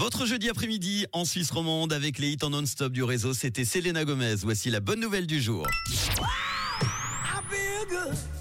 Votre jeudi après-midi en Suisse romande avec les hits en non-stop du réseau, c'était Selena Gomez. Voici la bonne nouvelle du jour.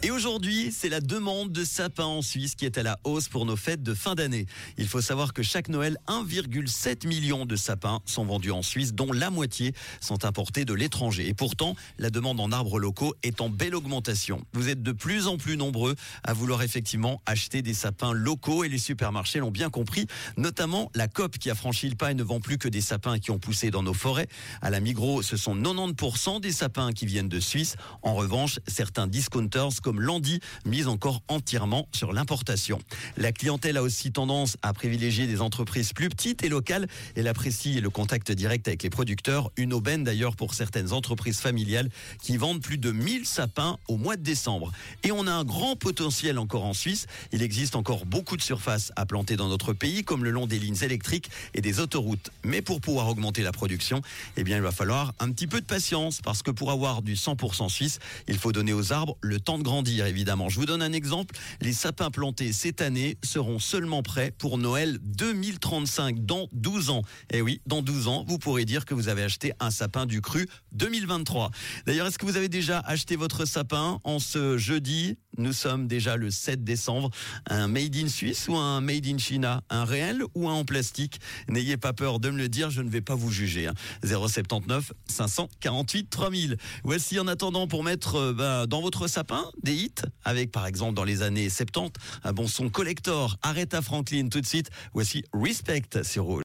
Et aujourd'hui, c'est la demande de sapins en Suisse qui est à la hausse pour nos fêtes de fin d'année. Il faut savoir que chaque Noël, 1,7 million de sapins sont vendus en Suisse, dont la moitié sont importés de l'étranger. Et pourtant, la demande en arbres locaux est en belle augmentation. Vous êtes de plus en plus nombreux à vouloir effectivement acheter des sapins locaux et les supermarchés l'ont bien compris, notamment la COP qui a franchi le pas et ne vend plus que des sapins qui ont poussé dans nos forêts. À la Migros, ce sont 90% des sapins qui viennent de Suisse. En revanche, certains discounters comme Landy mise encore entièrement sur l'importation. La clientèle a aussi tendance à privilégier des entreprises plus petites et locales. Elle apprécie le contact direct avec les producteurs. Une aubaine d'ailleurs pour certaines entreprises familiales qui vendent plus de 1000 sapins au mois de décembre. Et on a un grand potentiel encore en Suisse. Il existe encore beaucoup de surfaces à planter dans notre pays, comme le long des lignes électriques et des autoroutes. Mais pour pouvoir augmenter la production, eh bien, il va falloir un petit peu de patience parce que pour avoir du 100% suisse, il faut donner aux arbres le temps de grandir, évidemment. Je vous donne un exemple. Les sapins plantés cette année seront seulement prêts pour Noël 2035, dans 12 ans. Et eh oui, dans 12 ans, vous pourrez dire que vous avez acheté un sapin du cru 2023. D'ailleurs, est-ce que vous avez déjà acheté votre sapin en ce jeudi? Nous sommes déjà le 7 décembre. Un made in Suisse ou un made in China? Un réel ou un en plastique? N'ayez pas peur de me le dire, je ne vais pas vous juger. 079 548 3000. Voici en attendant pour mettre euh, bah, dans votre sapin des hits avec par exemple dans les années 70 un bon son collector. Aretha Franklin tout de suite. Voici Respect Rouge.